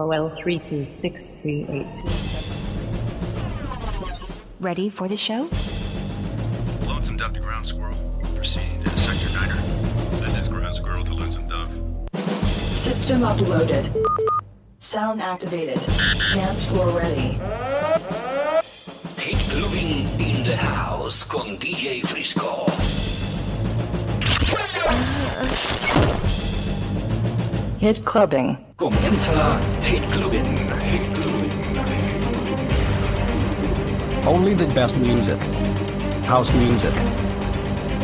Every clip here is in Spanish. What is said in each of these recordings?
OL32638. Ready for the show? Lonesome Dove to Ground Squirrel. Proceeding to Sector Niner. This is Ground Squirrel to Lonesome Dove. System uploaded. Sound activated. Dance floor ready. Hit Clubbing in the House con DJ Frisco. Uh, Hit clubbing. Comienza Hit Clubbing. Hit Clubbing. Only the best music. House music.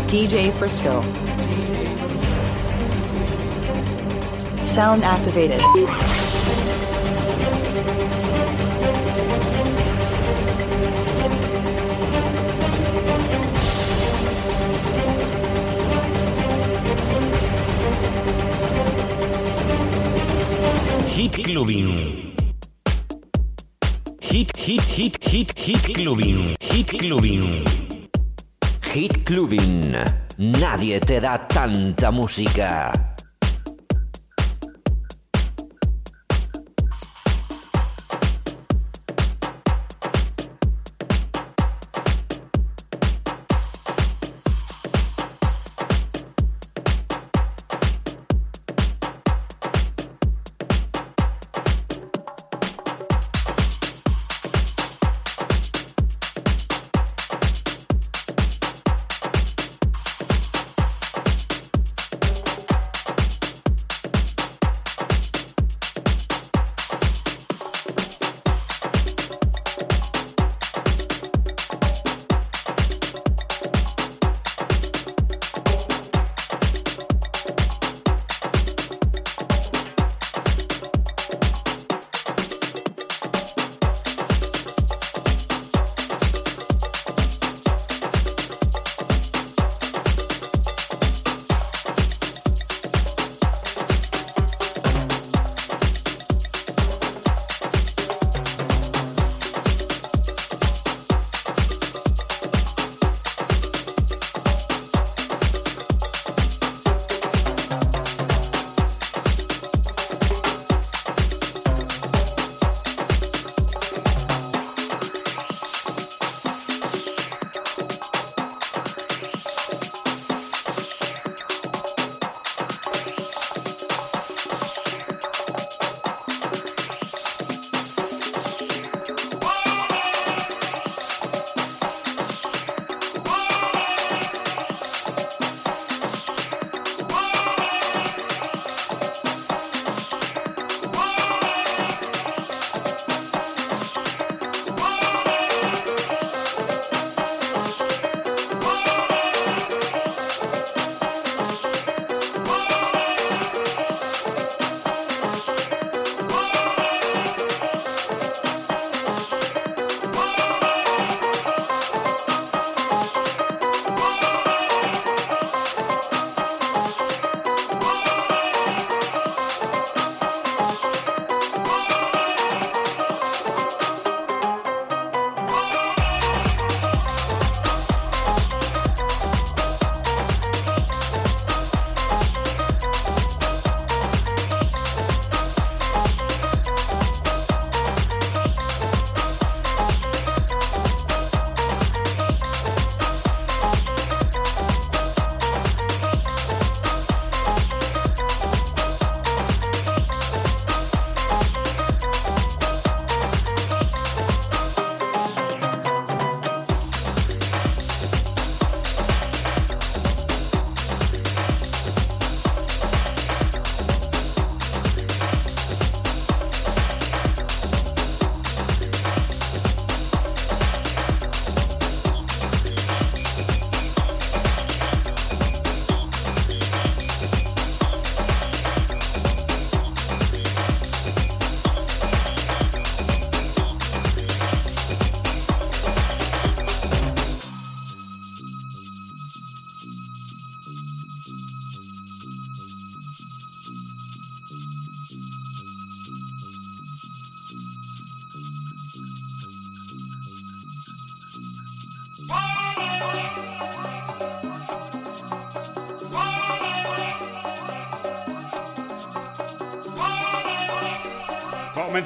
DJ Frisco. Sound activated. Hit Clubbing. Hit, hit, hit, hit, hit Clubbing. Hit Clubbing. Hit Clubbing. Nadie te da tanta música.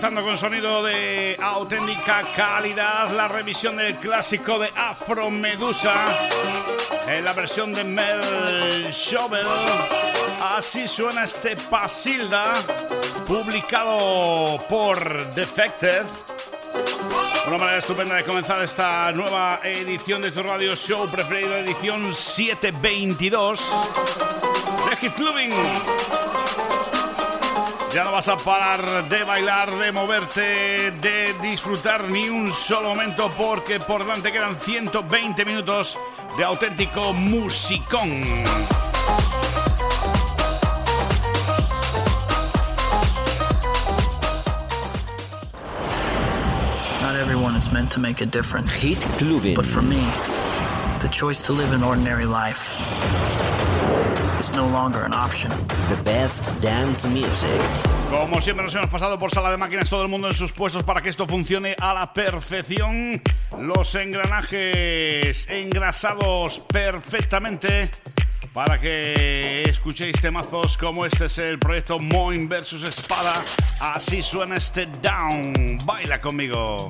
Comenzando con sonido de auténtica calidad, la revisión del clásico de Afro Medusa en la versión de Mel Shovel. Así suena este Pasilda, publicado por Defected. Una manera estupenda de comenzar esta nueva edición de tu radio show preferido, edición 722 de Hit Clubbing. Ya no vas a parar de bailar, de moverte, de disfrutar ni un solo momento porque por delante quedan 120 minutos de auténtico musicón. Not everyone is meant to make a difference. Hit Clubbing. But for me, the choice to live an ordinary life is no longer an option. The best dance music. Como siempre nos hemos pasado por sala de máquinas todo el mundo en sus puestos para que esto funcione a la perfección. Los engranajes engrasados perfectamente para que escuchéis temazos como este es el proyecto Moin versus Espada. Así suena este down. Baila conmigo.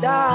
nada.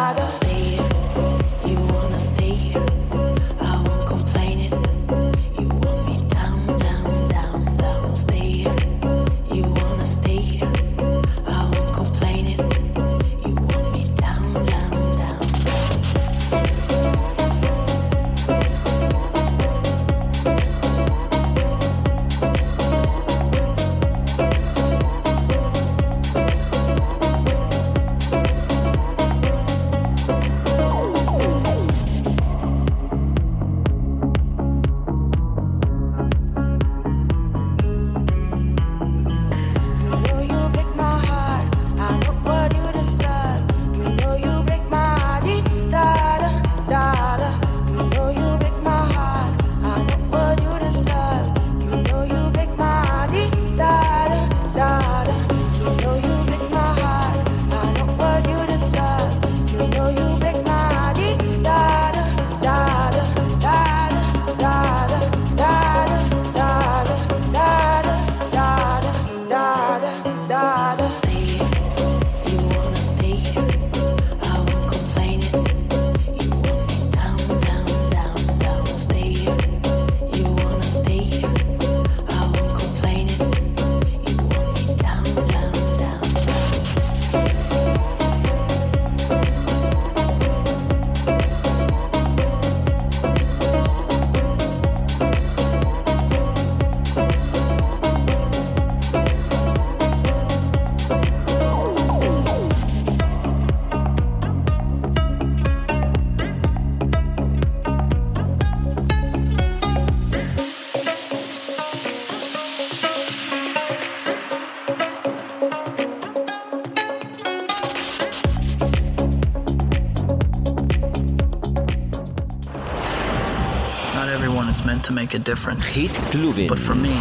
To make a difference. Hit Clubbing. But for me,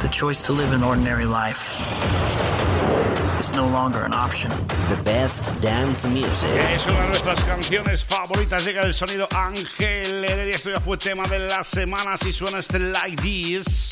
the choice to live an ordinary life is no longer an option. The best dance music. Es una de nuestras canciones favoritas. Llega el sonido Ángel Heredia. Esto ya fue tema de la semana. Si suena este Like This.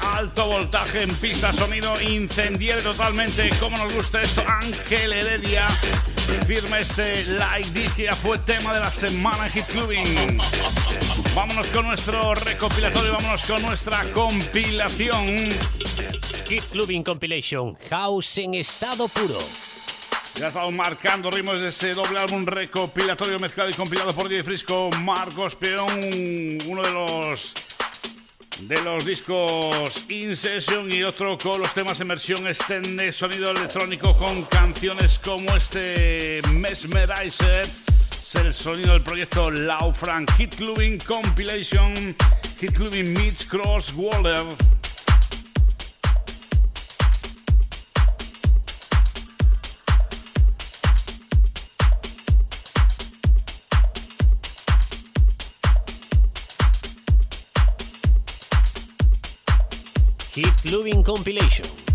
Alto voltaje en pista, sonido incendiario totalmente. Como nos gusta esto, Ángel Heredia. Firma este Like Disc que ya fue tema de la semana en Hit Clubbing. Vámonos con nuestro recopilatorio, vámonos con nuestra compilación. Hit Clubbing Compilation, House en estado puro. Ya estamos marcando ritmos de este doble álbum recopilatorio mezclado y compilado por DJ Frisco, Marcos Peón, uno de los de los discos In Session y otro con los temas en versión extended sonido electrónico con canciones como este Mesmerizer. Es el sonido del proyecto Lau Frank Hit Compilation, Hit Clubbing Meets Cross Waller. Hit Clubbing Compilation.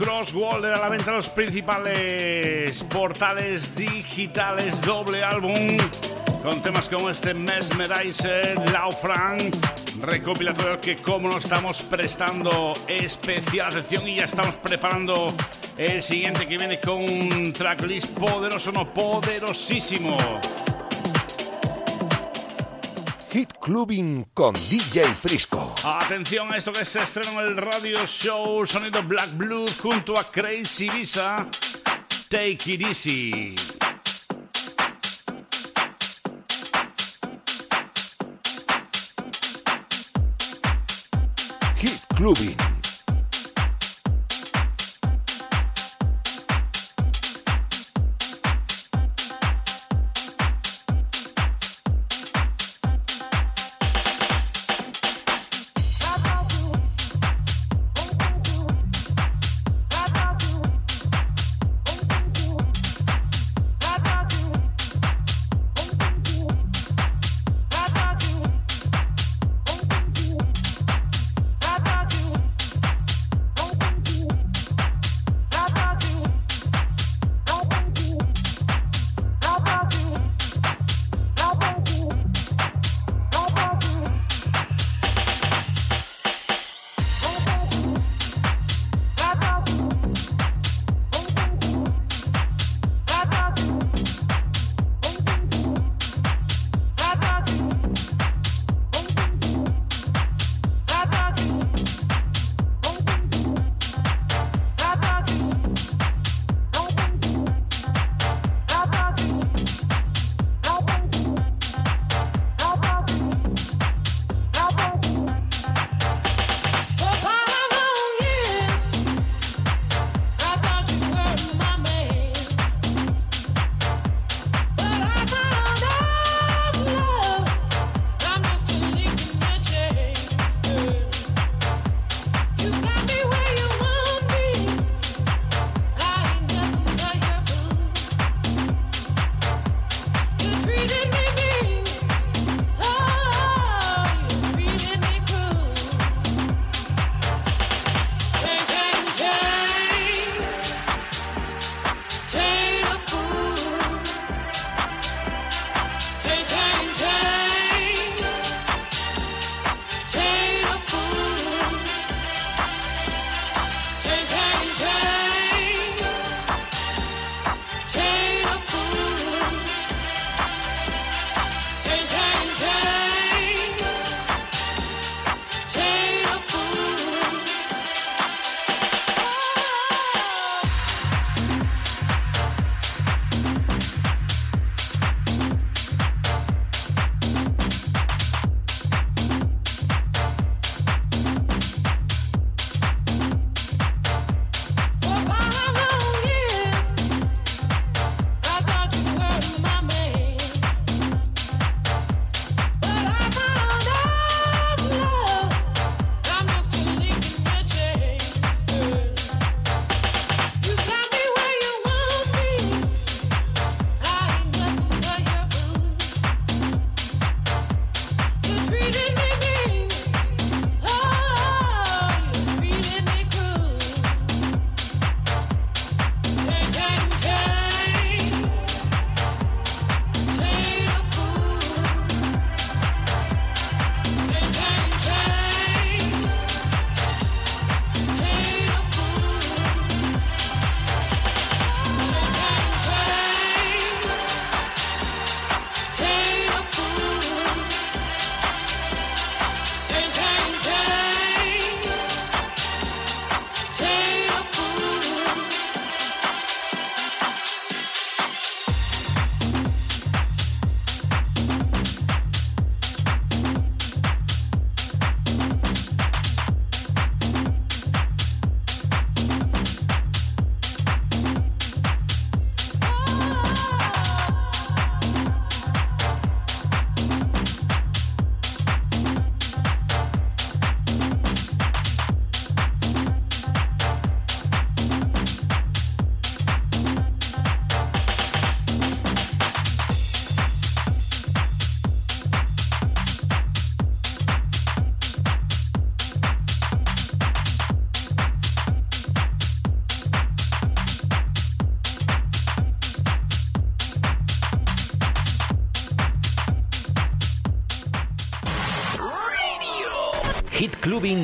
Crosswalder a la venta los principales portales digitales, doble álbum con temas como este Mesmerizer, Lau Frank, recopilatorio que como no estamos prestando especial atención y ya estamos preparando el siguiente que viene con un tracklist poderoso, no poderosísimo. Hit Clubbing con DJ Frisco. Atención a esto que se estrena en el radio show Sonido Black Blues junto a Crazy Visa. Take it easy. Hit Clubbing.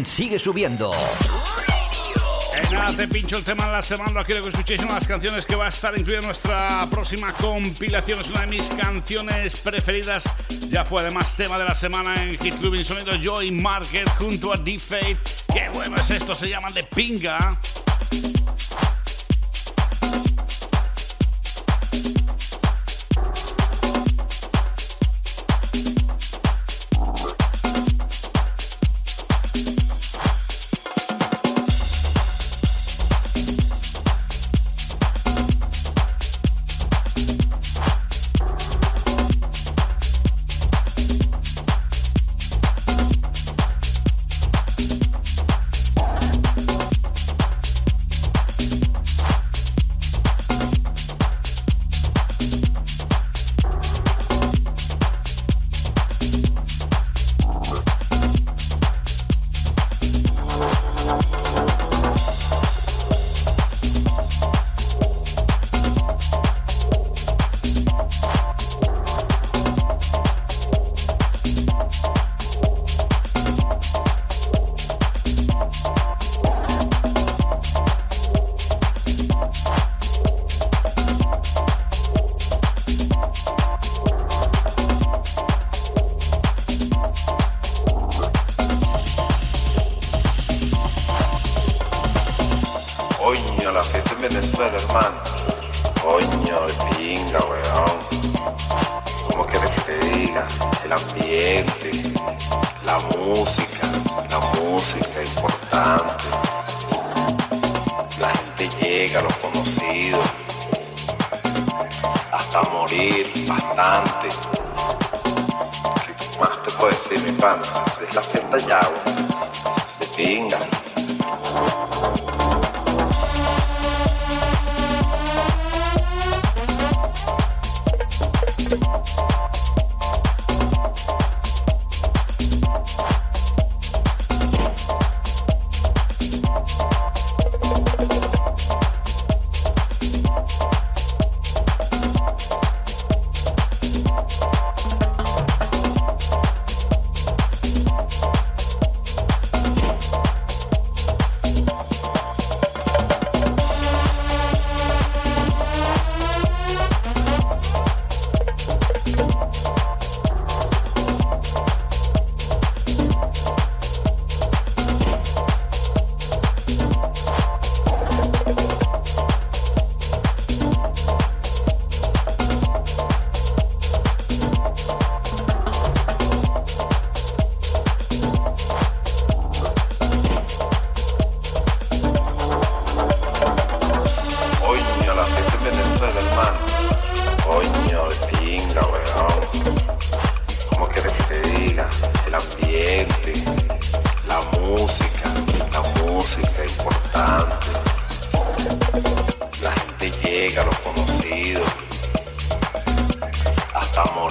Sigue subiendo. En te pincho el tema de la semana. Quiero que escuchéis una de las canciones que va a estar incluida en nuestra próxima compilación. Es una de mis canciones preferidas. Ya fue además tema de la semana en Hit Clubbing Sonido Joy Market junto a D-Fate. Qué bueno es esto, se llama De Pinga.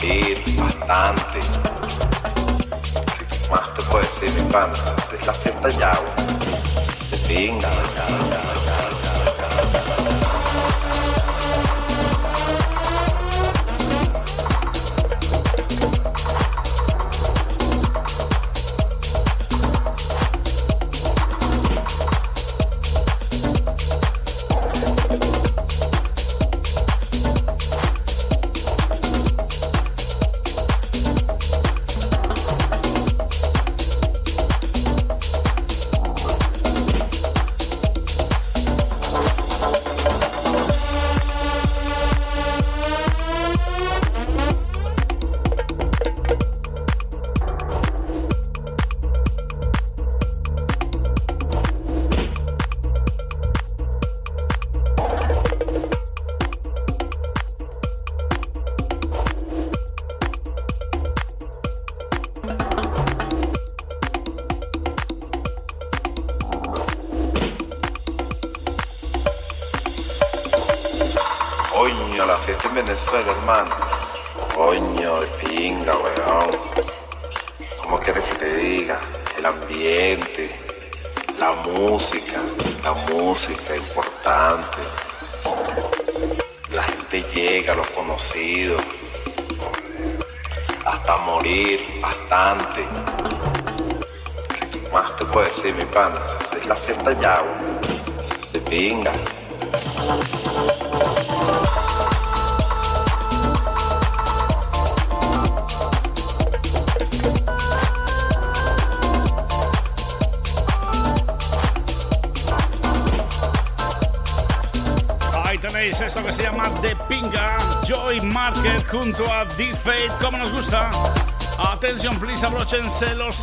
Bastante. ¿Qué más te puedo decir, mi pana? Es la fiesta ya. De pinga,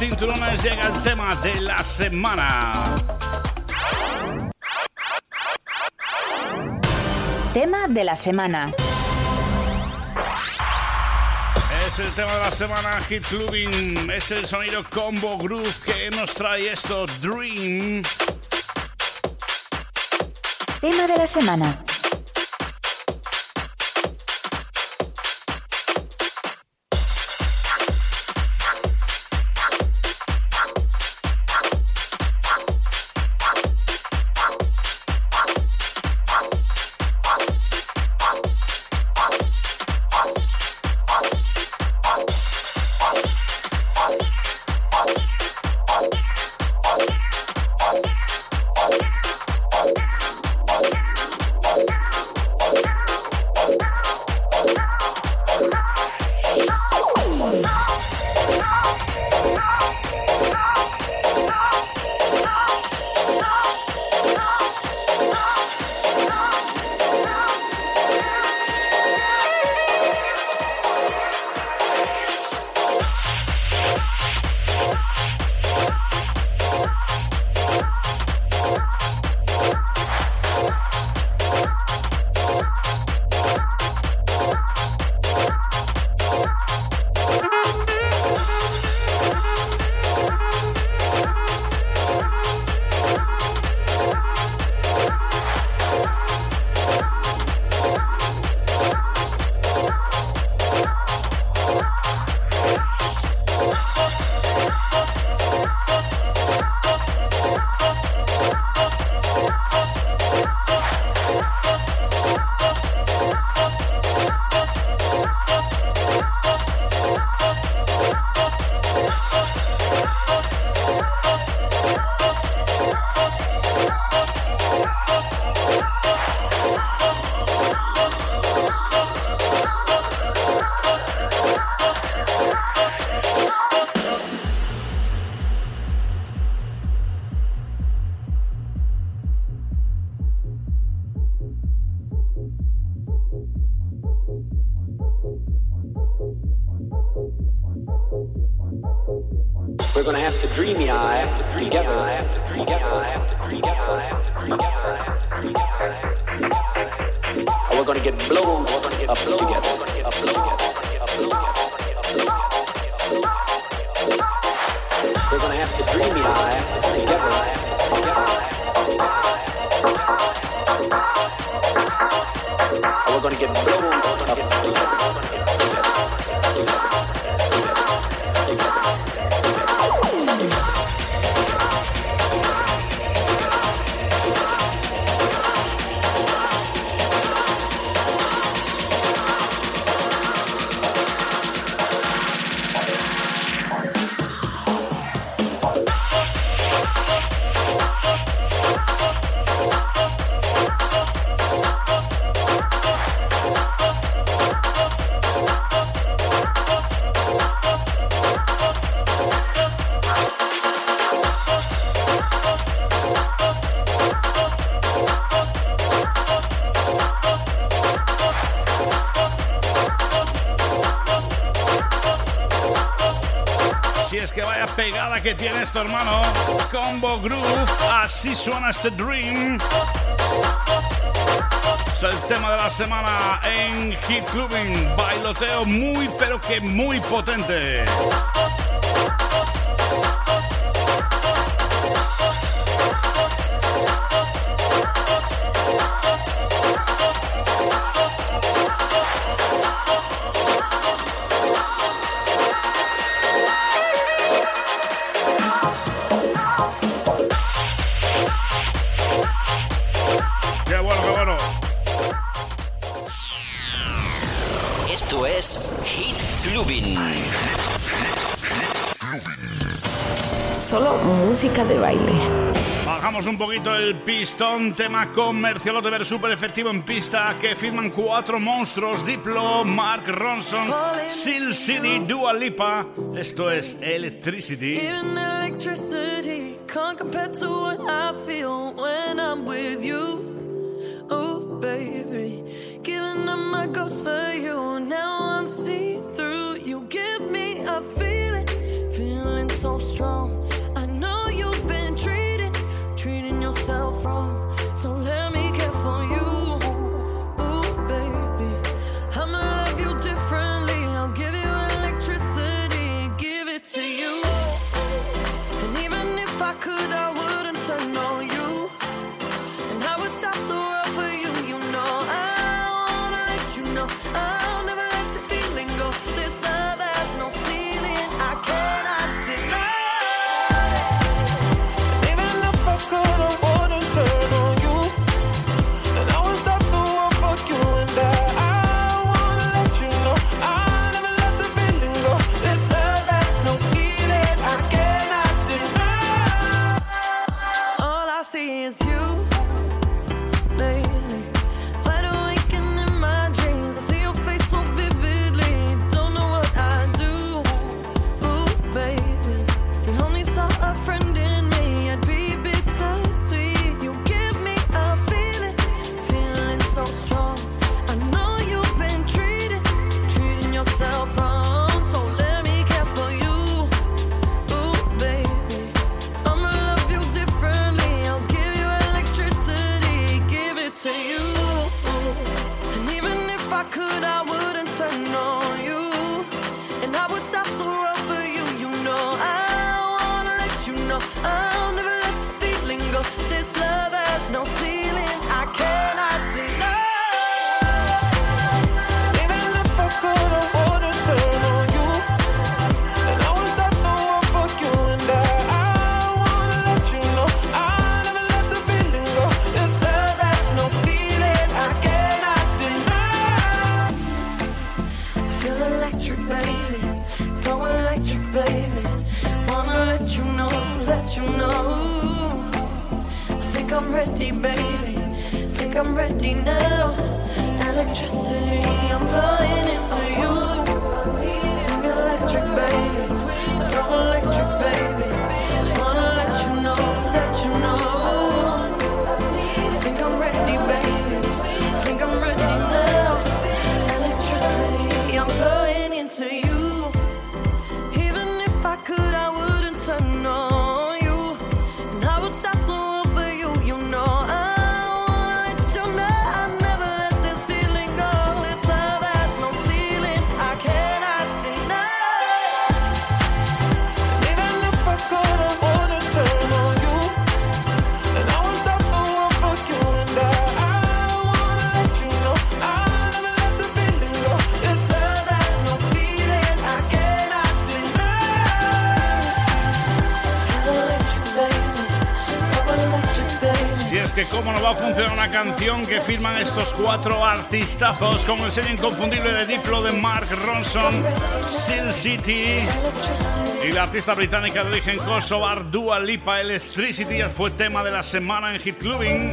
cinturones, llega el tema de la semana. Tema de la semana. Es el tema de la semana, Hit Clubbing. Es el sonido Combo Groove que nos trae esto, Dream. Tema de la semana. Pegada que tiene esto, hermano. Combo Groove, así suena este Dream. Es el tema de la semana en Hit Clubbing. Bailoteo muy, pero que muy potente. Un poquito el pistón, tema comercialote ver super efectivo en pista que firman cuatro monstruos, Diplo, Mark Ronson, Sin City, Dua Lipa. Esto es Electricity. I wouldn't turn on you. una canción que firman estos cuatro artistazos con el sello inconfundible de Diplo de Mark Ronson, Sin City y la artista británica de origen kosovar Dua Lipa Electricity fue tema de la semana en Hit Clubbing.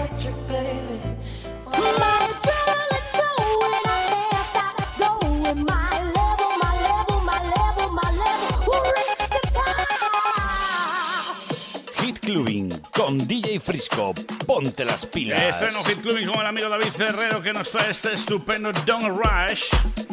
Hit Clubbing con DJ Frisco. Ponte las pilas. Estreno Fit Clubing con el amigo David Herrero que nos trae este estupendo Don't Rush.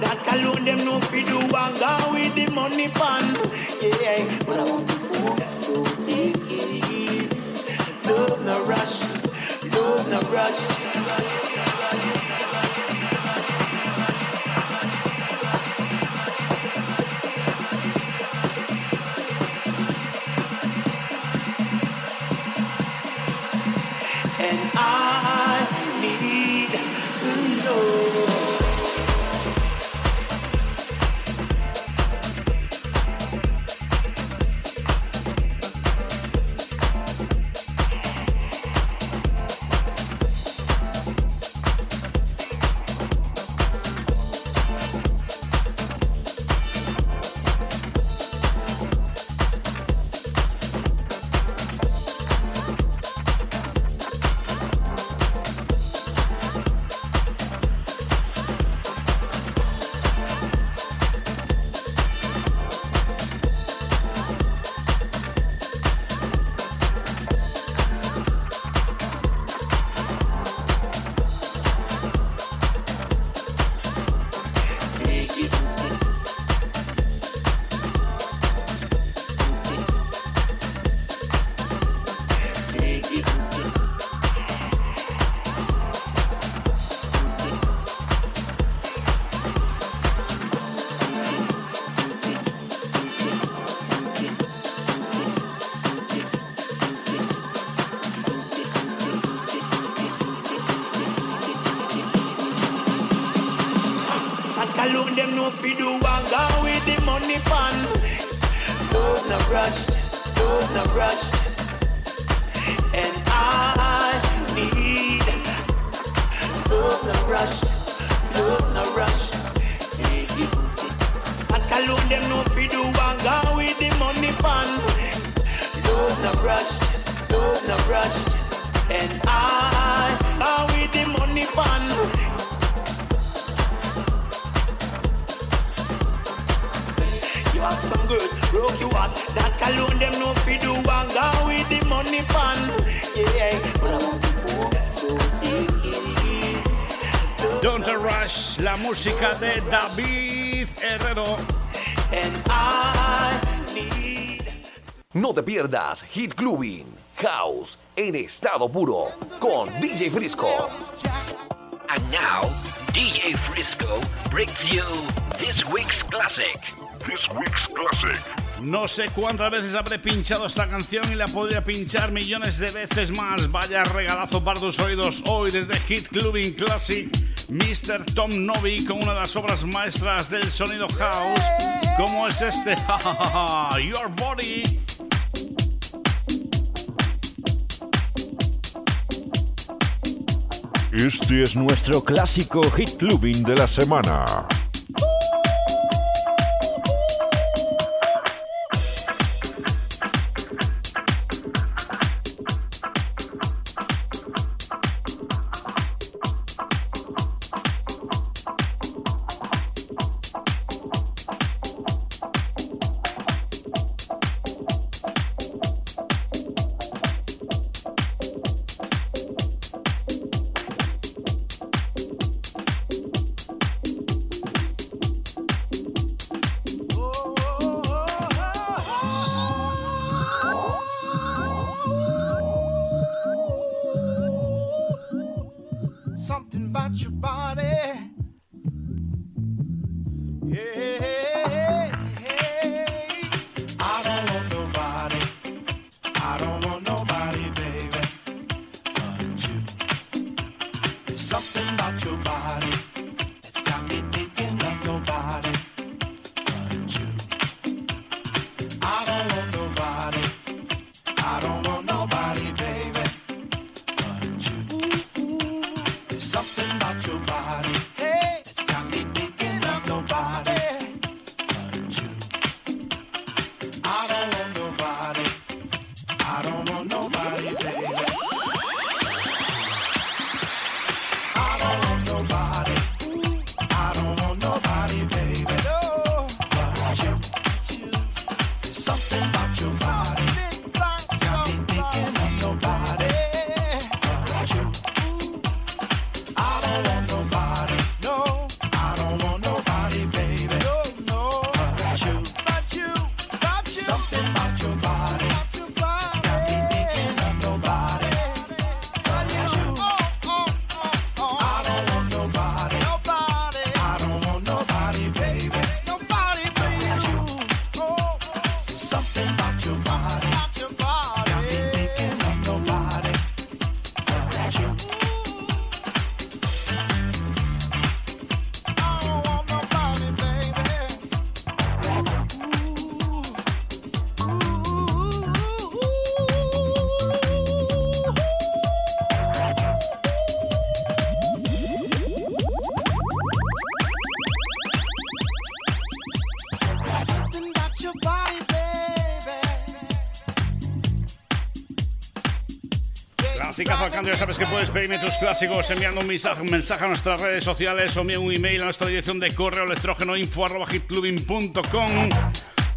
That alone them no fi do and go with the money pan. Yeah, fi do and go with the money pan. Love no rush, love no rush. And I go with the money pan. You have some good, broke you out. That alone them no fi do and go with the money pan. Yeah, but I want to so take it. Don't Rush, la música de David Herrero. And I need No te pierdas Hit Clubbing House en estado puro con DJ Frisco. And now, DJ Frisco brings you this week's classic. This week's classic. No sé cuántas veces habré pinchado esta canción y la podría pinchar millones de veces más. Vaya regalazo para tus oídos hoy desde Hit Clubbing Classic. Mr. Tom Novi con una de las obras maestras del sonido house, como es este Your Body. Este es nuestro clásico hit clubbing de la semana. Clasicazo al ya sabes que puedes pedirme tus clásicos enviando un mensaje, un mensaje a nuestras redes sociales o envía un email a nuestra dirección de correo electrógeno info.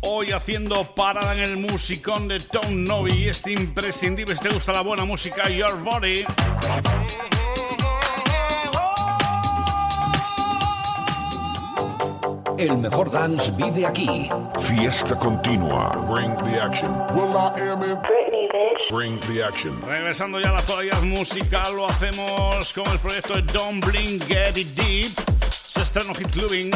Hoy haciendo parada en el musicón de Tom Novi, este imprescindible, si te gusta la buena música, Your Body. El mejor dance vive aquí. Fiesta continua. Bring the action. Will I am in Britney, bitch. Bring the action. Regresando ya a la actualidad musical, lo hacemos con el proyecto de Don't Blink Get It Deep. Se estrena Hit Clubbing.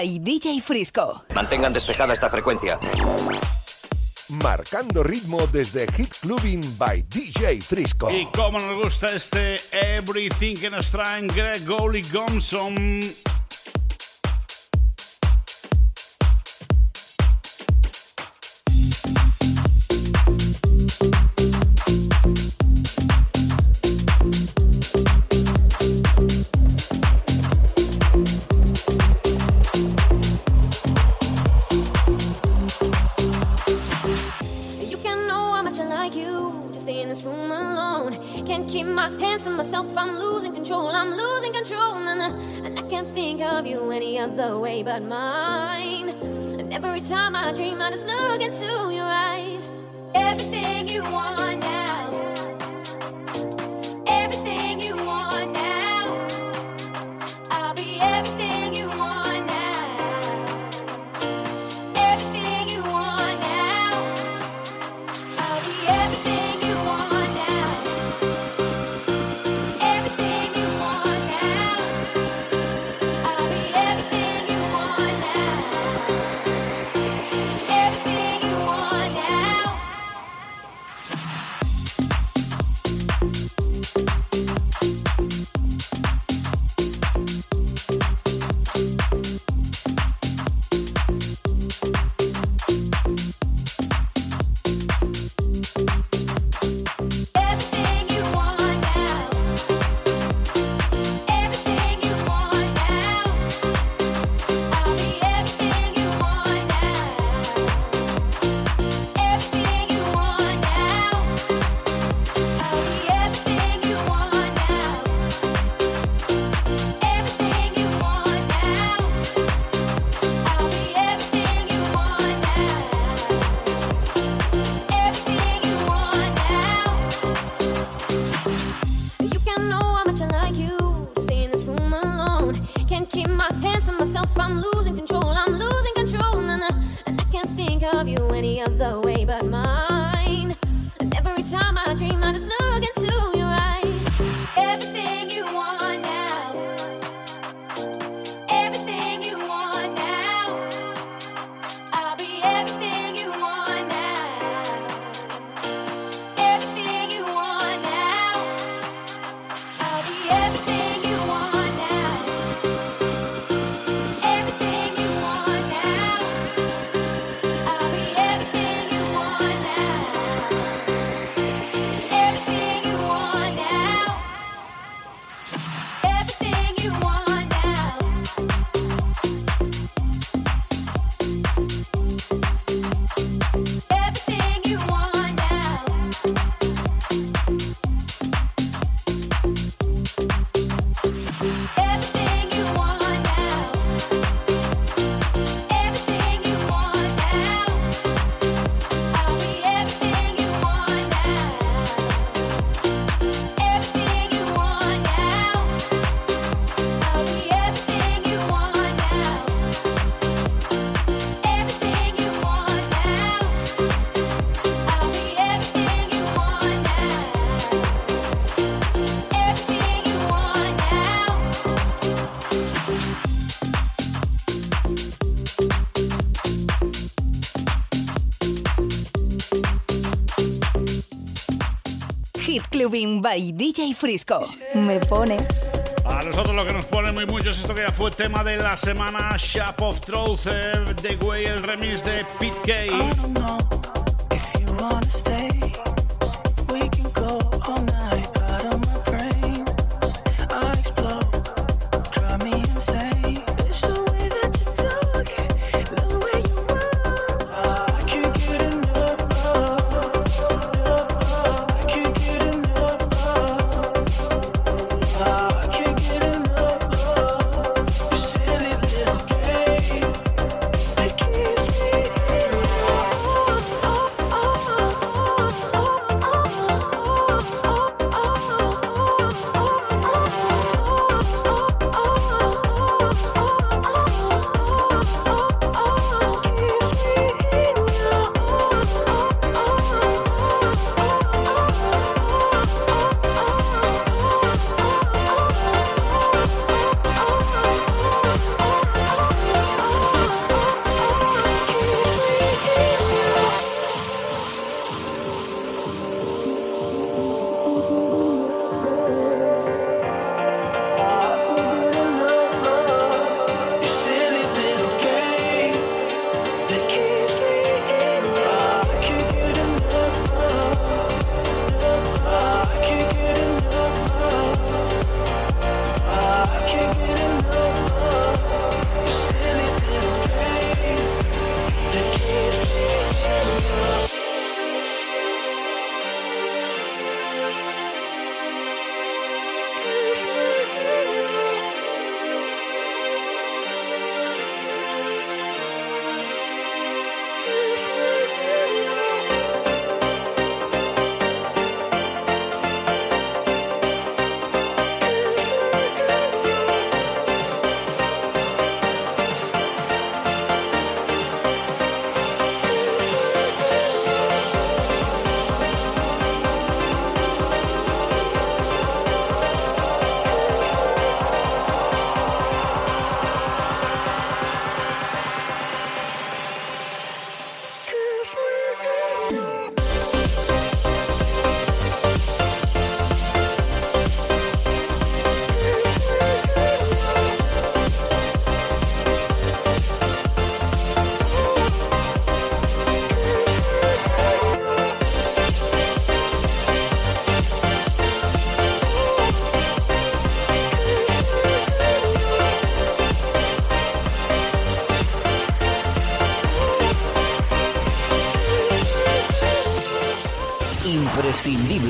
By DJ Frisco. Mantengan despejada esta frecuencia. Marcando ritmo desde Hit Clubbing by DJ Frisco. Y como nos gusta este Everything que nos traen Greg Goldie Gomson. by DJ Frisco. Me pone. A nosotros lo que nos pone muy mucho es esto que ya fue tema de la semana, Shop of Truth, eh, The Way, el remix de Pete K.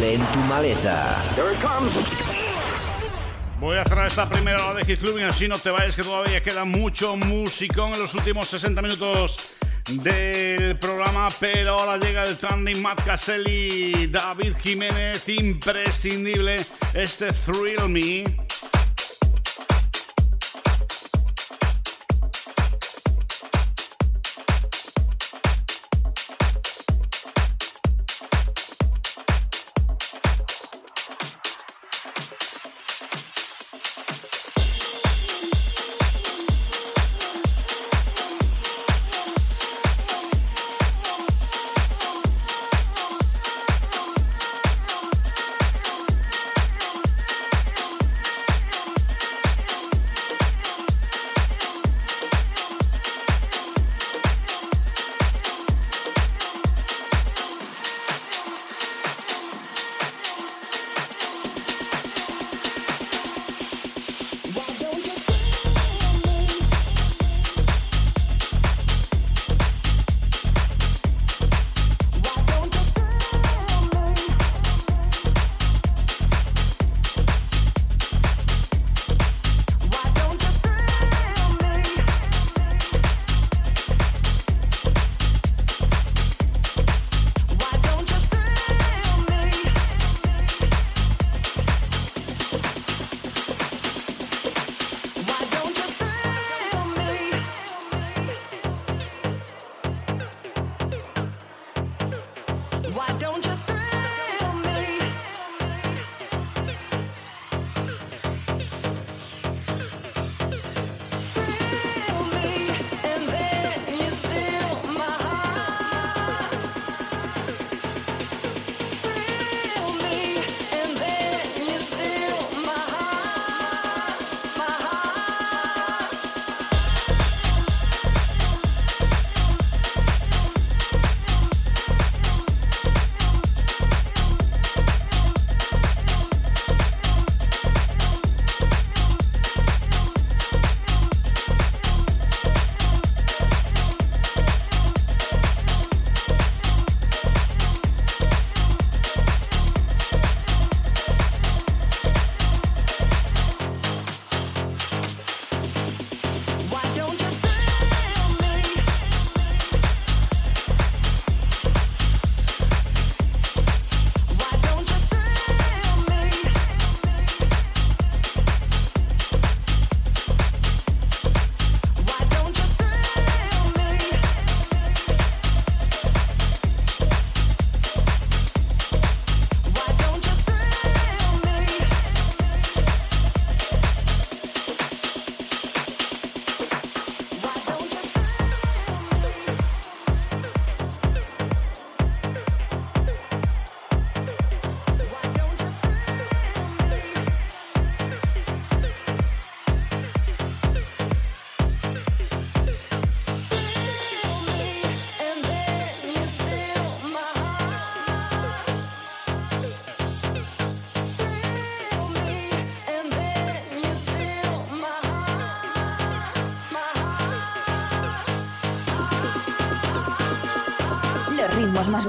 en tu maleta. Voy a cerrar esta primera hora de Hit Club y así no te vayas que todavía queda mucho musicón en los últimos 60 minutos del programa, pero ahora llega el trending Matt Caselli, David Jiménez, imprescindible este Thrill Me.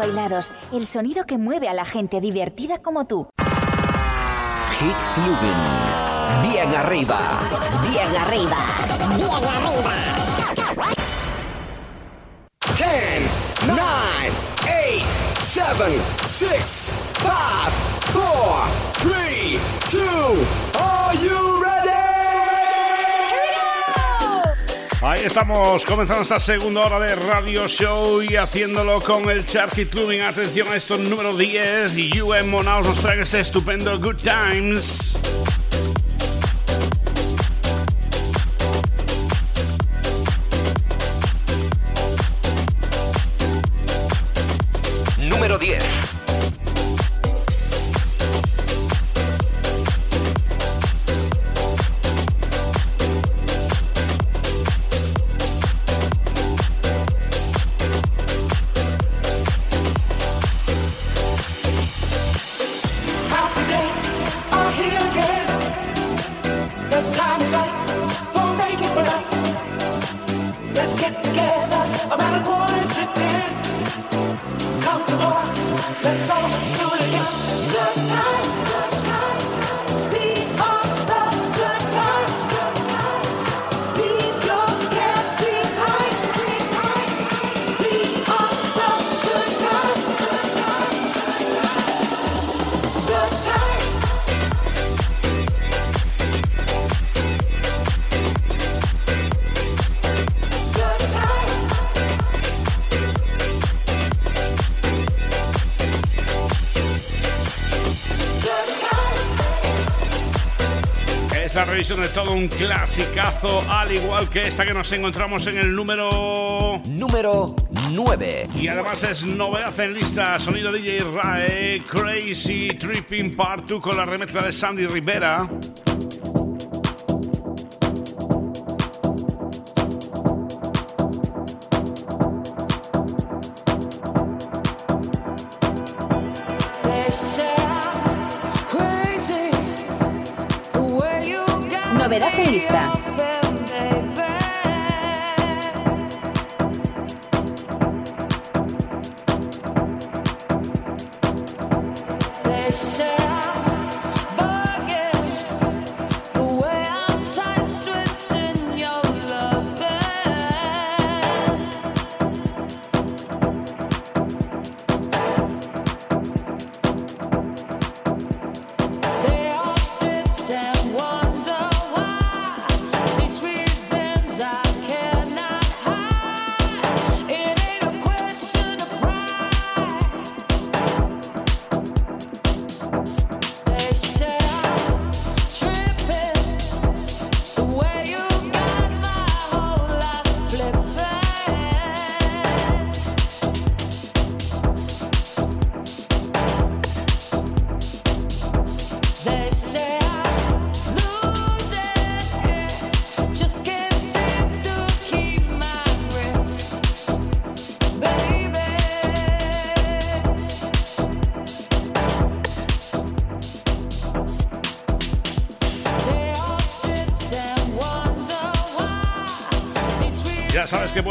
Bailados, el sonido que mueve a la gente divertida como tú. Hit Clubbing. Bien arriba. Bien arriba. Bien arriba. 10, 9, 8, 7, 6, 5, 4, 3, 2, are you ready? Ahí estamos comenzando esta segunda hora de radio show y haciéndolo con el Chart Hit Clubbing. Atención a esto, número 10. UN Monaus nos trae este estupendo Good Times. Times. Es todo un clasicazo, al igual que esta que nos encontramos en el número... Número 9. Y además es novedad en lista, sonido DJ Rae, Crazy Tripping Part 2 con la remezcla de Sandy Rivera.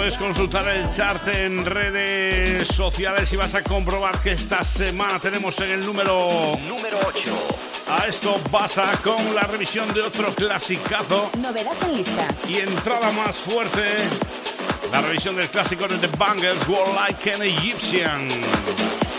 Puedes consultar el chart en redes sociales y vas a comprobar que esta semana tenemos en el número... Número 8. A esto pasa con la revisión de otro clasicazo Novedad en lista. y entrada más fuerte, la revisión del clásico de The Bangers, War Like an Egyptian.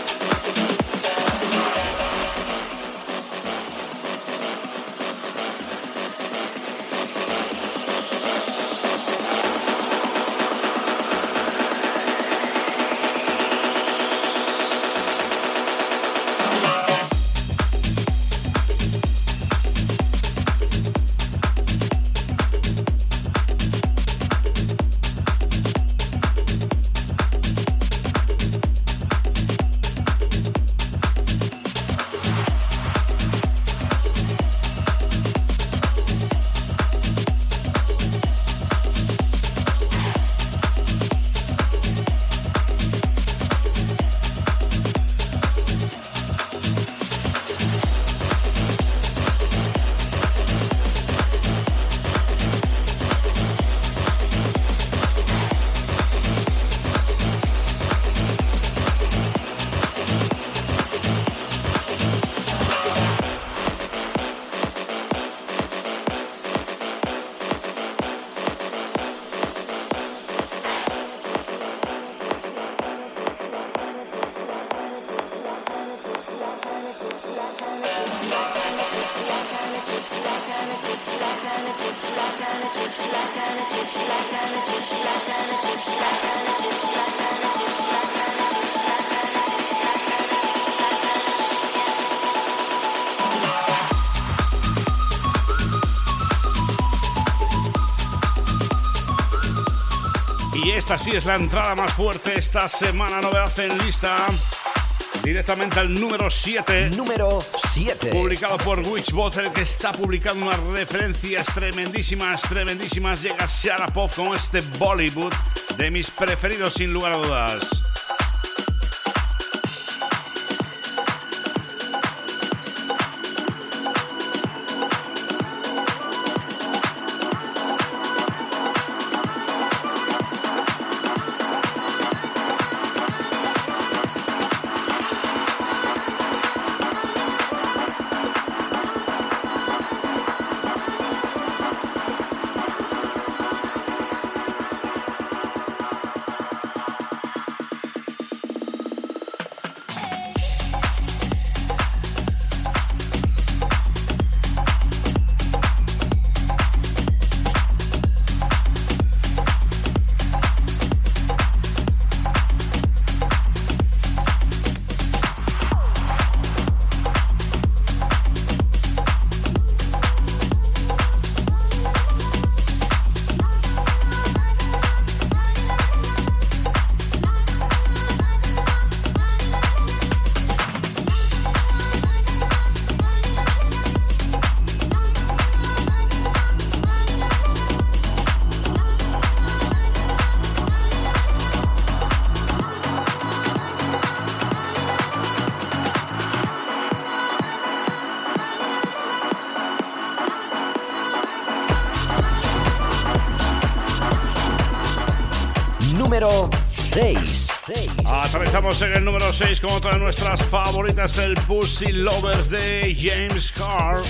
Esta sí es la entrada más fuerte esta semana, novedad en lista. Directamente al número 7. Número 7. Publicado por Witchbottle, que está publicando unas referencias tremendísimas, tremendísimas. Llega Sharapov con este Bollywood de mis preferidos, sin lugar a dudas. Aterrizamos en el número 6 con otra de nuestras favoritas, el Pussy Lovers de James Carr.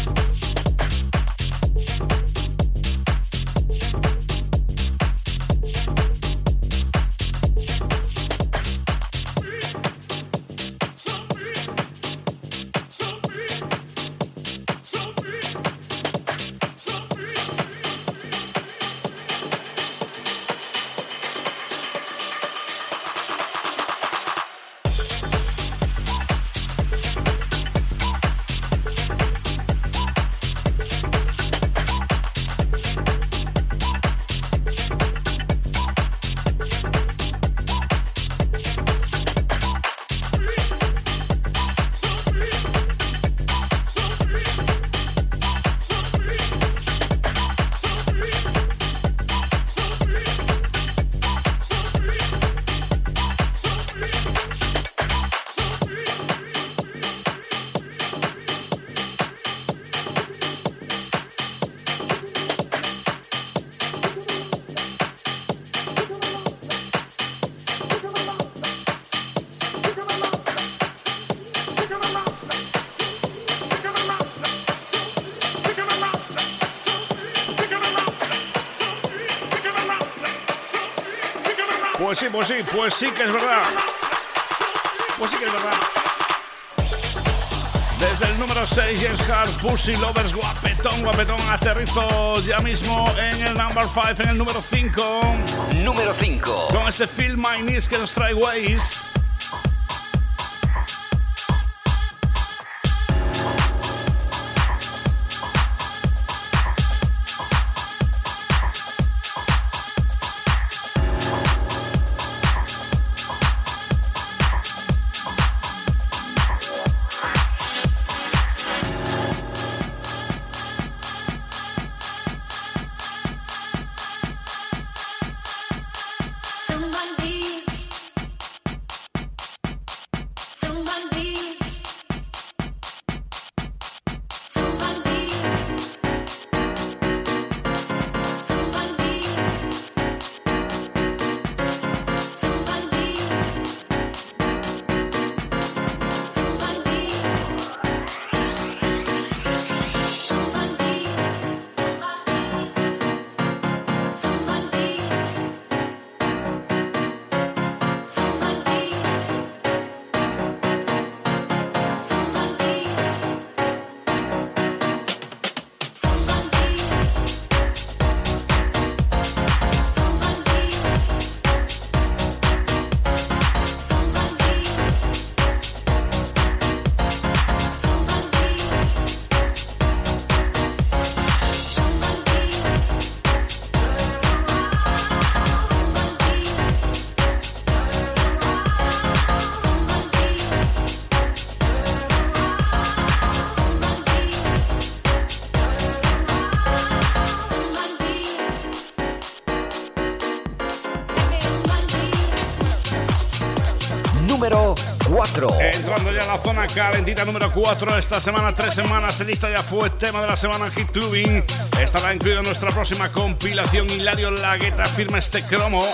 Pues sí, pues sí, que es verdad. Pues sí que es verdad. Desde el número 6, James Hart, Pussy Lovers, guapetón, guapetón, aterrizo ya mismo en el number 5, en el número 5. Número 5. Con este Feel My Knees que nos trae Waze. Calentita número 4. Esta semana, tres semanas. En lista ya fue tema de la semana Hit Clubbing. Estará incluido en nuestra próxima compilación. Hilario Lagueta firma este cromo.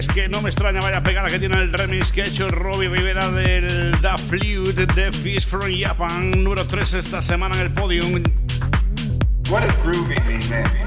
Es que no me extraña vaya pegada que tiene el remix que ha hecho Robbie Rivera del Da Flute de Fish from Japan, número 3 esta semana en el podium. What is groovy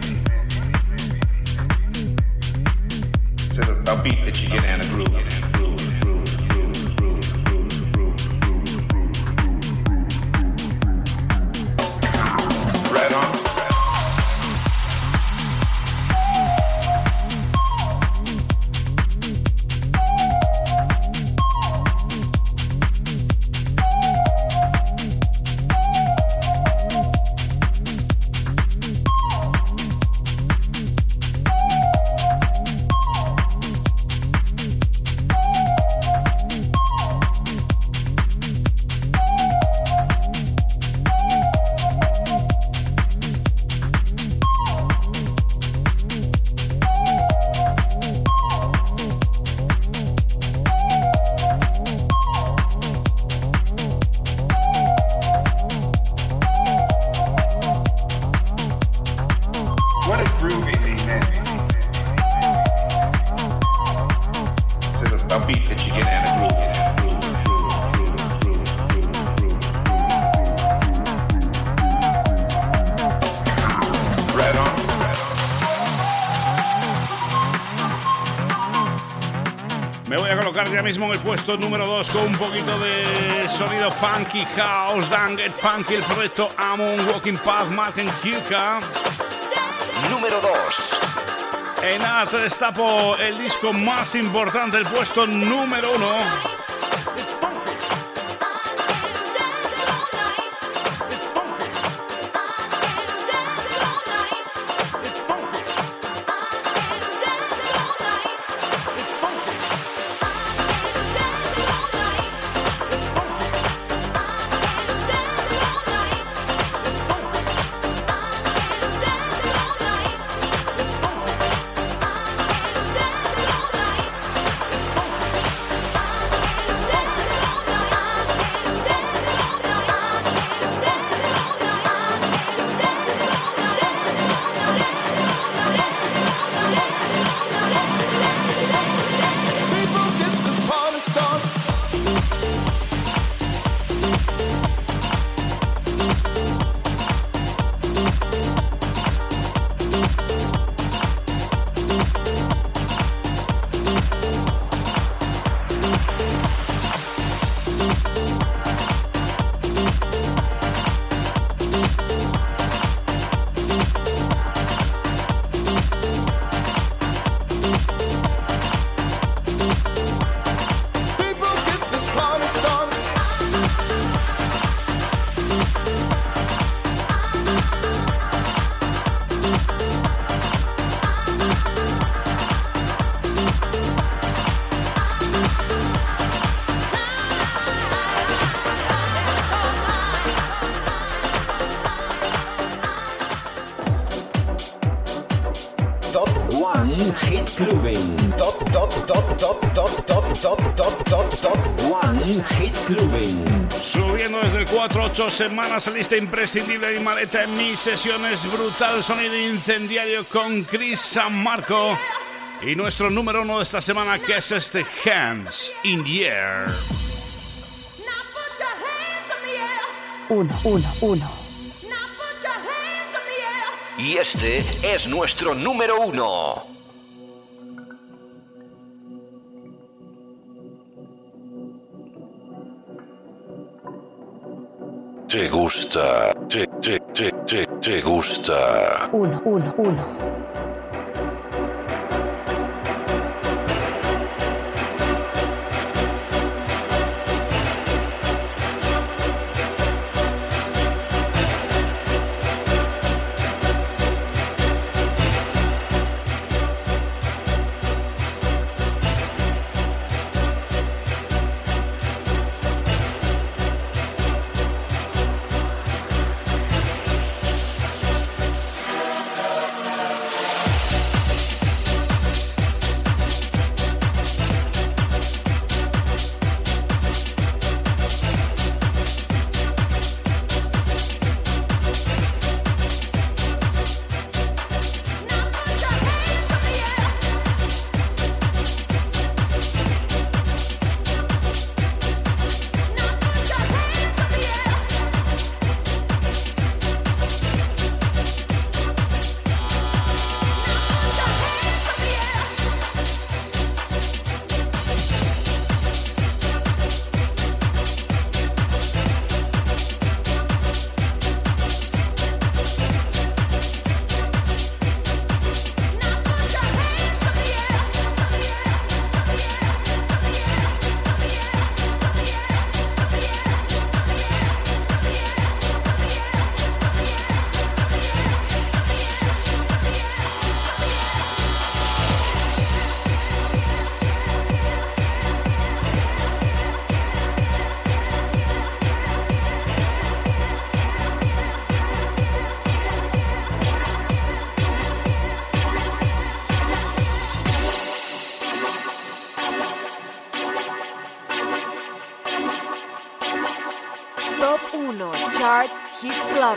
puesto número 2 con un poquito de sonido funky, house, dan get funky, el proyecto Amon, Walking Path, Martin Kirka. Número 2. En te destapo el disco más importante, el puesto número 1. Hit Clubbing. Subiendo desde el 4, 8 semanas, lista imprescindible de maleta en mis sesiones. Brutal sonido incendiario con Chris San Marco. Y nuestro número uno de esta semana, que es este Hands in the Air. Uno, uno, uno. Y este es nuestro número uno. Uno, uno, uno.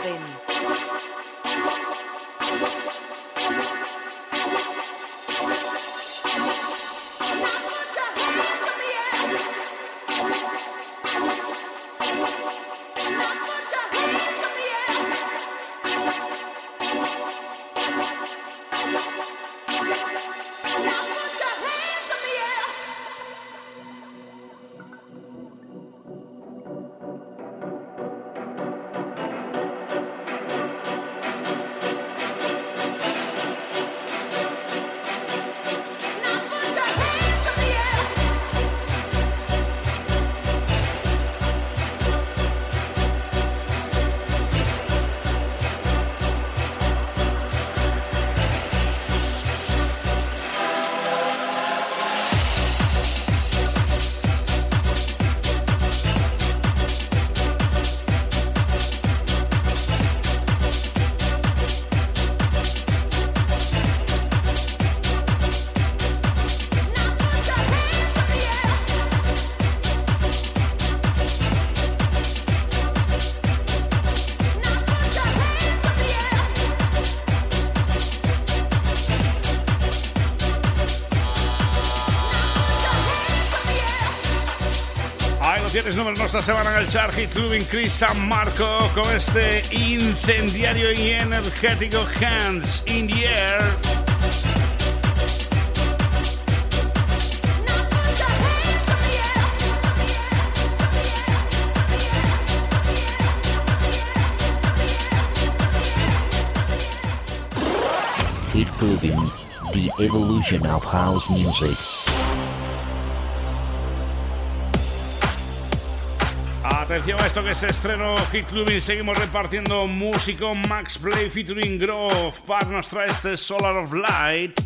Hit Clubbing. Ahí lo tienes, número nuestra semana en el chart Hit Clubbing Chris San Marco con este incendiario y energético Hands in the Air. Hit Clubbing, the evolution of house music. Atención a esto que es estreno Hit Clubbing. Seguimos repartiendo músico Max Play featuring Grove. Par nos este Solar of Light.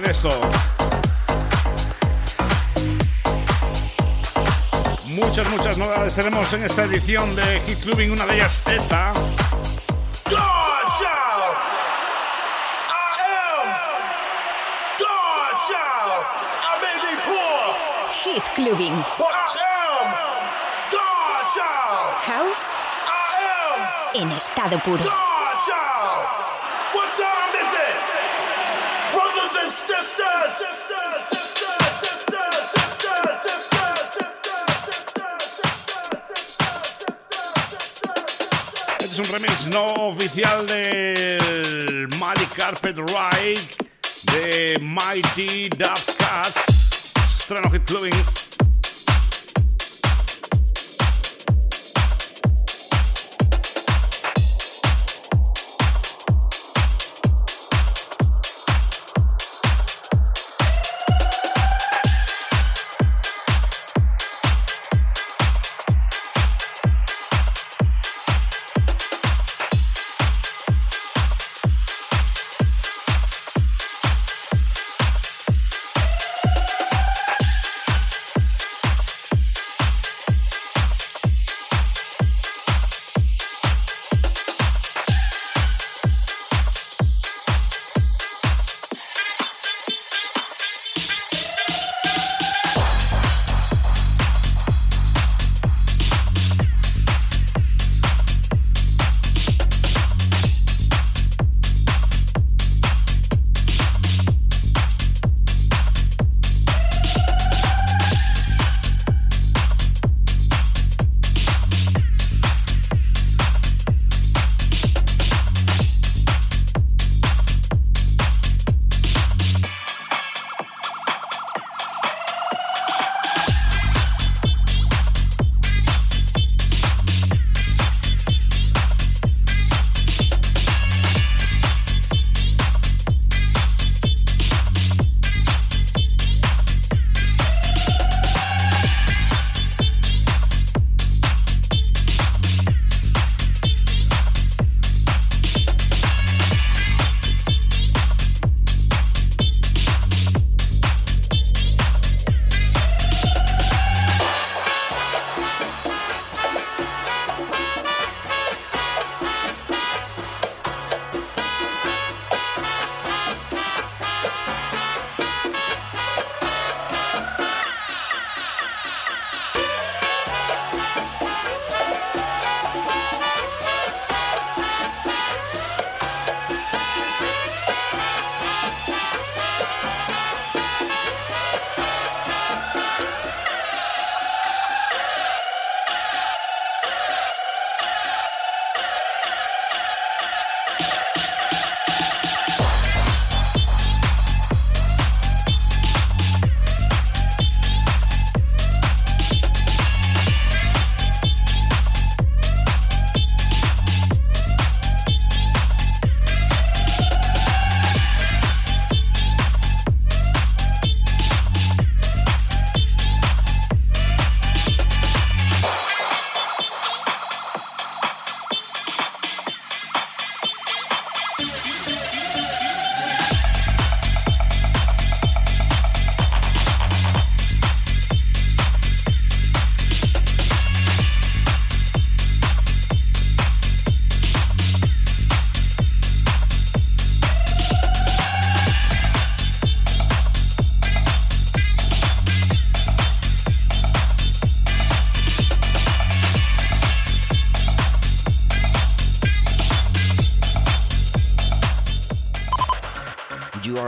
Tiene esto. Muchas, muchas novedades tenemos en esta edición de Hit Clubbing. Una de ellas esta. Hit child. House en estado puro. Es un remix no oficial del Mali Carpet Ride de Mighty Duff Cats. Estreno Hit Clubbing.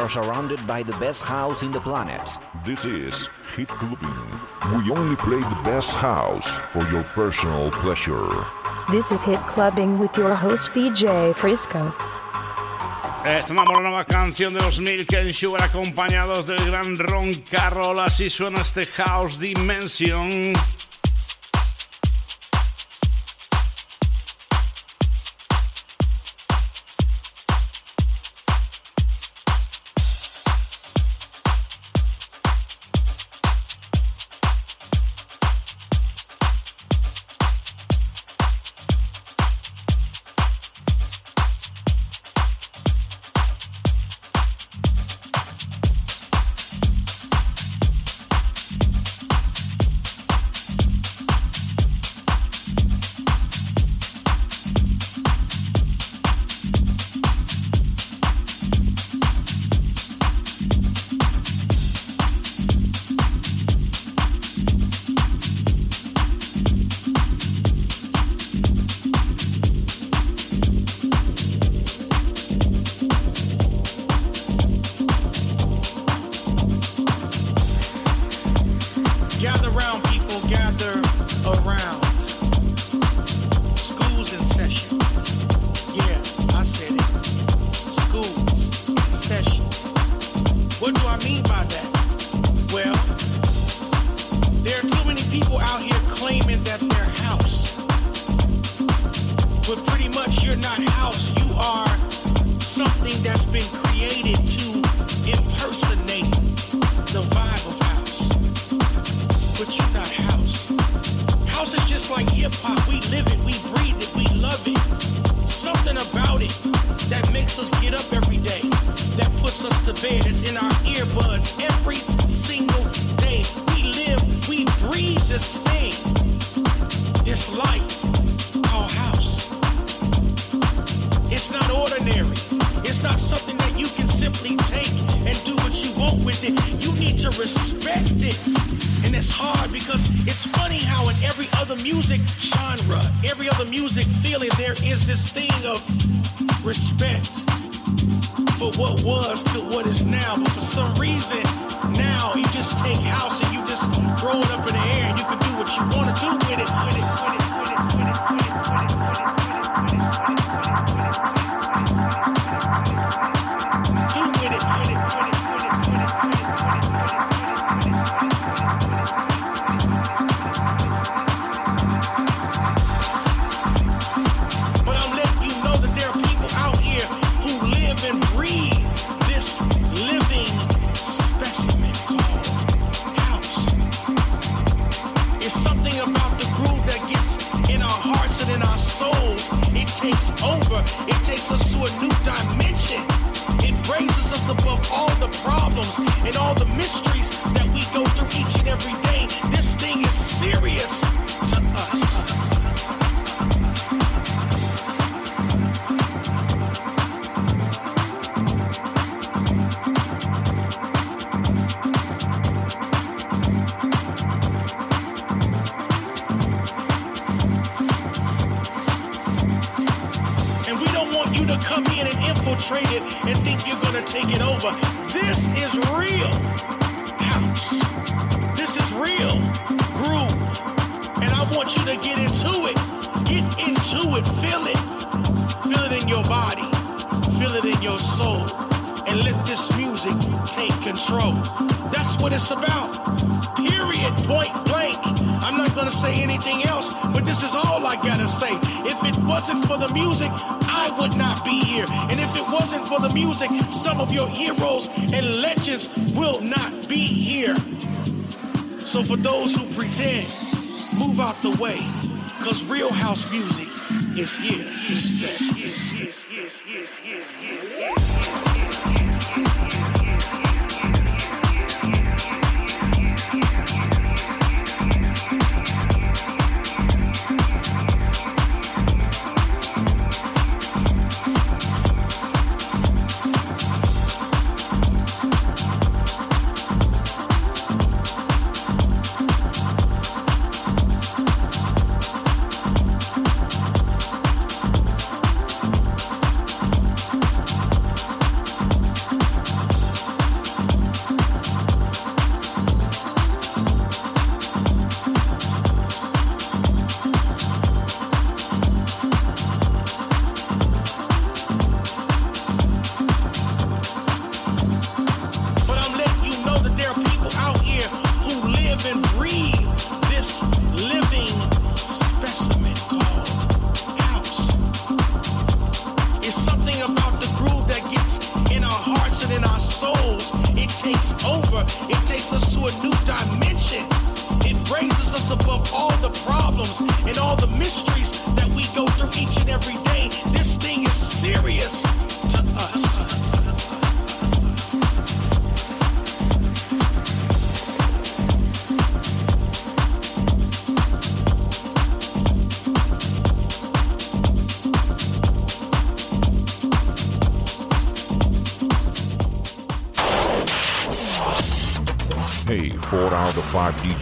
Are surrounded by the best house in the planet. This is Hit Clubbing. We only play the best house for your personal pleasure. This is Hit Clubbing with your host DJ Frisco. Estrenamos la nueva canción de los Milk and Sugar acompañados del gran Ron Carroll. Así suena este House Dimension.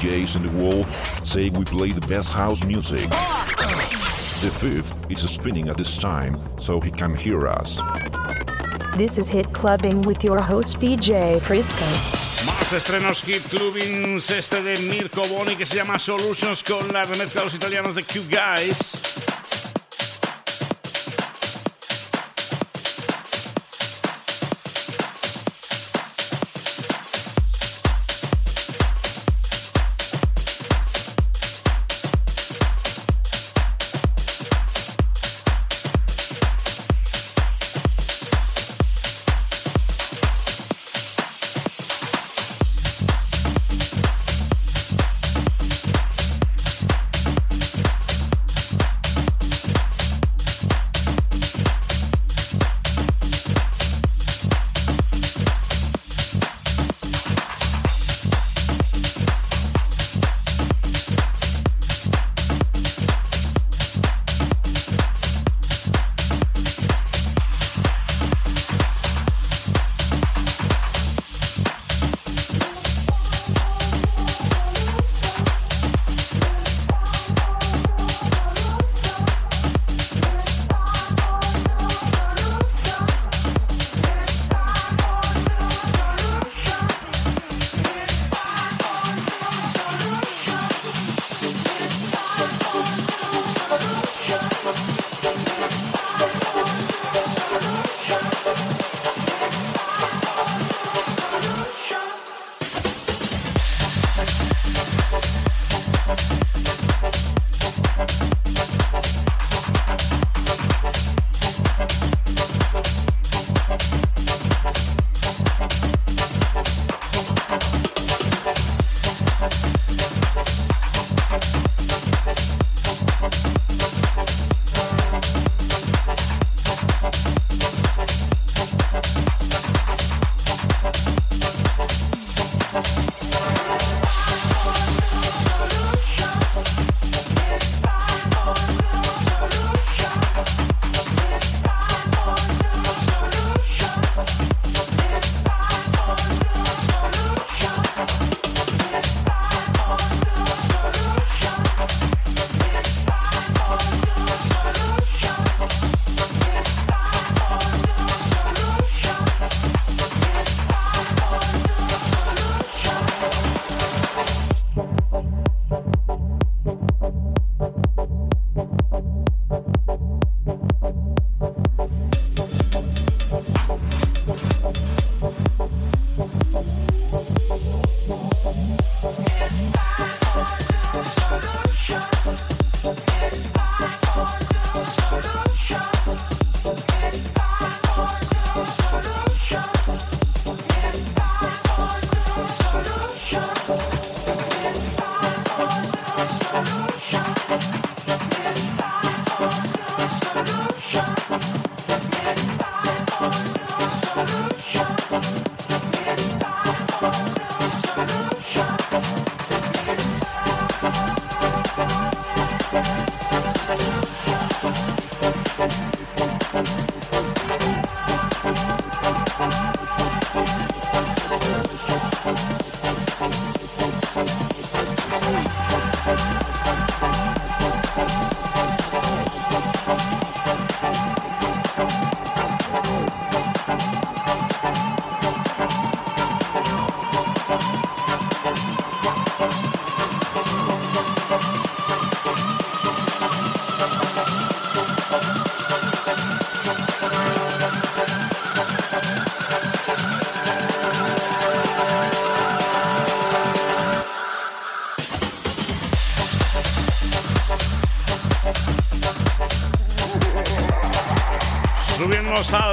DJs in the world say we play the best house music. The fifth is spinning at this time, so he can hear us. This is Hit Clubbing with your host DJ Frisco. Más estrenos Hit Clubbing, este de Mirko Boni que se llama Solutions con la remezcla de los italianos de Q Guys.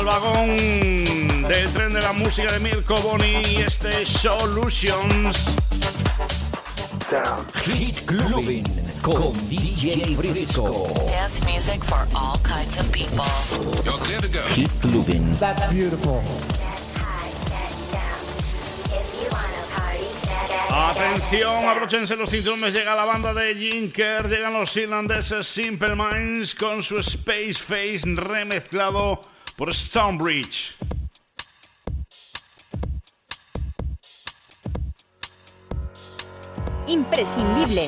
Al vagón del tren de la música de Mirko Boni y este Solutions. Hit Clubbing con DJ Frisco. Dance music for all kinds of people. You're clear to go. Hit Clubbing. That's beautiful. Atención, abróchense los cinturones, llega la banda de Jinker, llegan los irlandeses Simple Minds con su Space Face remezclado por Stonebridge. Imprescindible.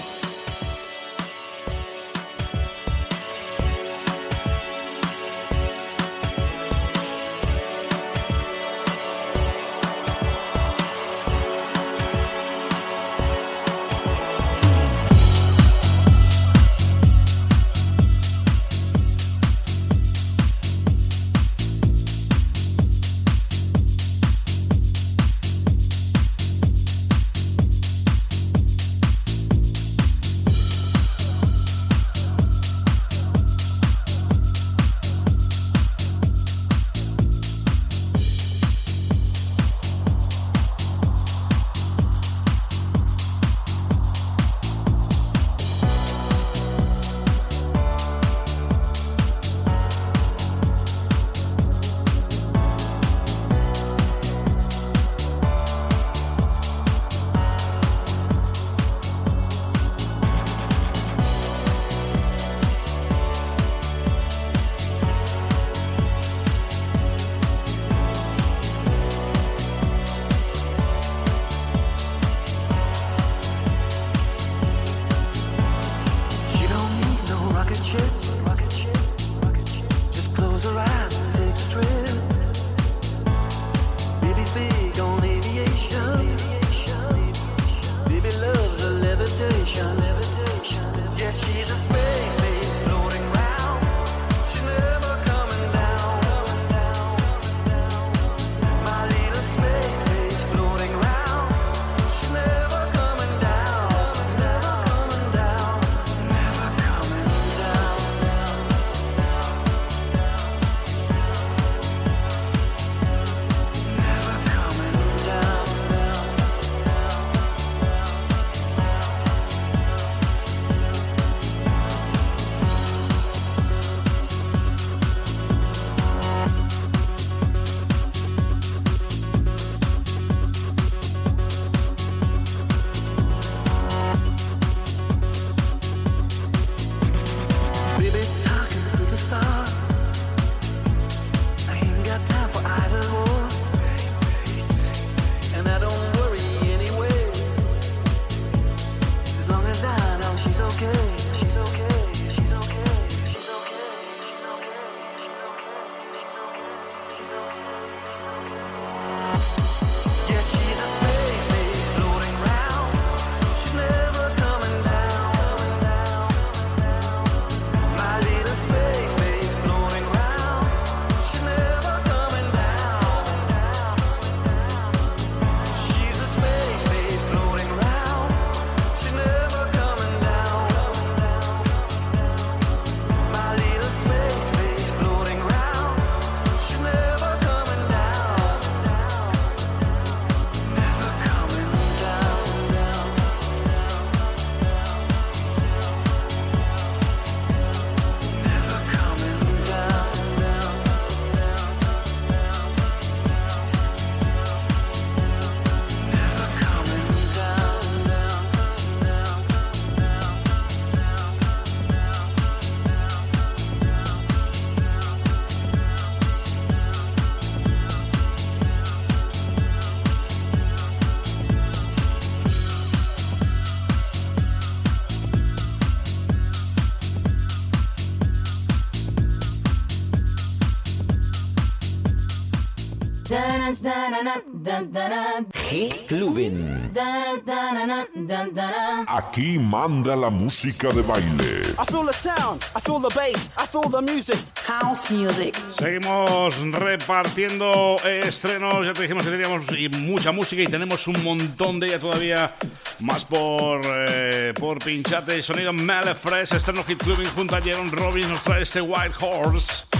Hit Clubbing. Aquí manda la música de baile. I feel the sound, I feel the bass, I feel the music. House music. Seguimos repartiendo estrenos. Ya te dijimos que teníamos mucha música y tenemos un montón de ella todavía más por, eh, por pincharte. Sonido Malefresh, estreno Hit Clubbing junto a Jaron Robbins. Nos trae este Wild Horse.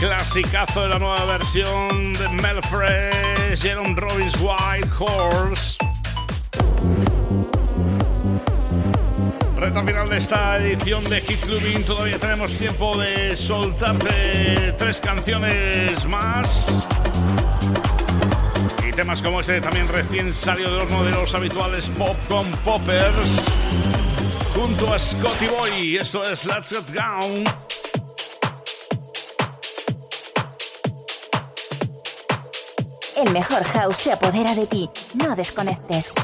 Clasicazo de la nueva versión de Mel Fresh, Jerome Robbins White Horse. Reta final de esta edición de Hit Clubbing. Todavía tenemos tiempo de soltarte tres canciones más. Y temas como este también recién salió del horno de los habituales Pop con Poppers. Junto a Scotty Boy. Esto es Let's Get Down. El mejor house se apodera de ti. No desconectes.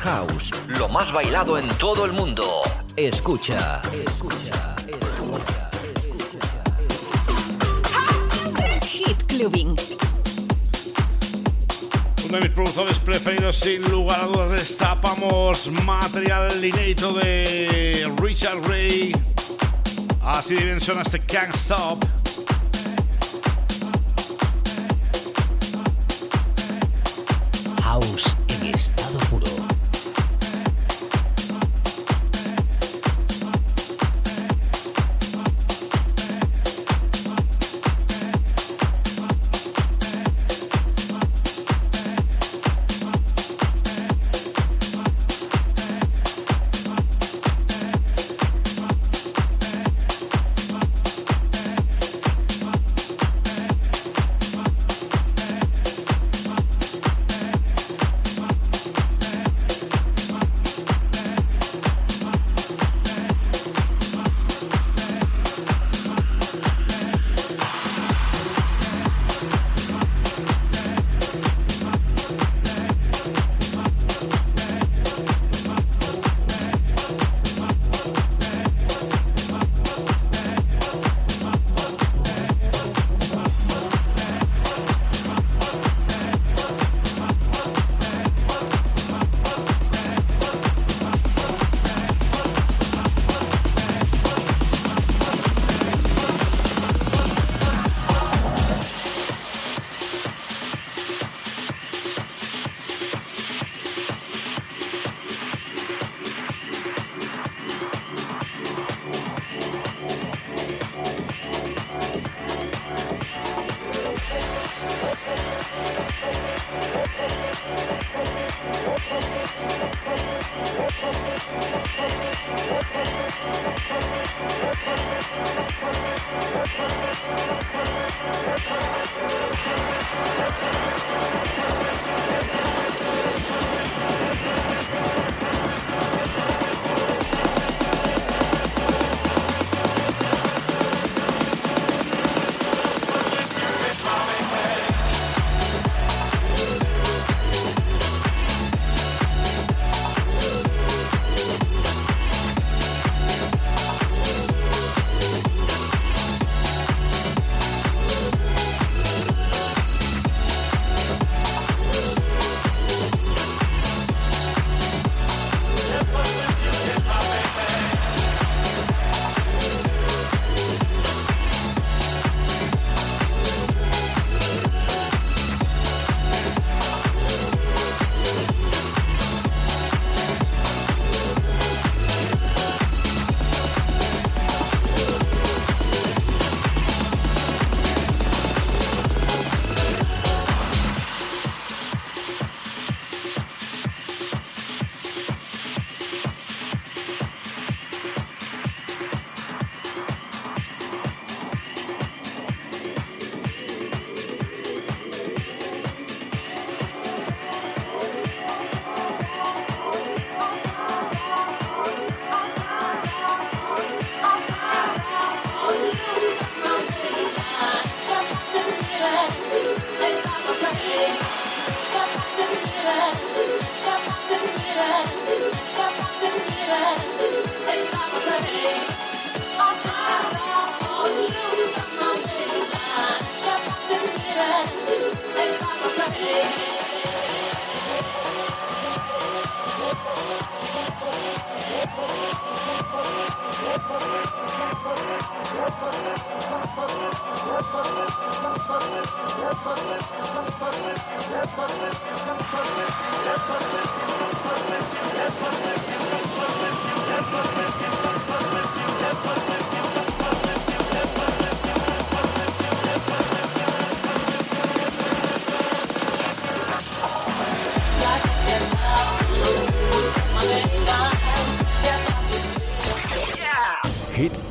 House, lo más bailado en todo el mundo. Escucha, escucha, Hit Clubbing. uno de mis productores preferidos, sin lugar a dudas, destapamos material inédito de Richard Ray. Así de bien suena este Can't Stop.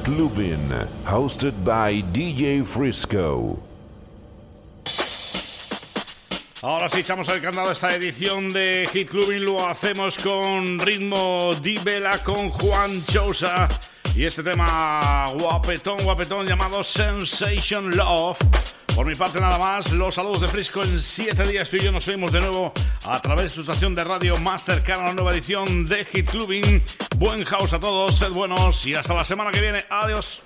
Hit Clubbing, hosted by DJ Frisco. Ahora sí echamos el candado esta edición de Hit Clubbing. Lo hacemos con ritmo Di Vela con Juan Chosa. Y este tema guapetón, guapetón llamado Sensation Love. Por mi parte nada más, los saludos de Frisco en siete días tú y yo nos vemos de nuevo a través de su estación de radio más cercana a la nueva edición de Hit Clubbing. Buen house a todos, sed buenos y hasta la semana que viene. Adiós.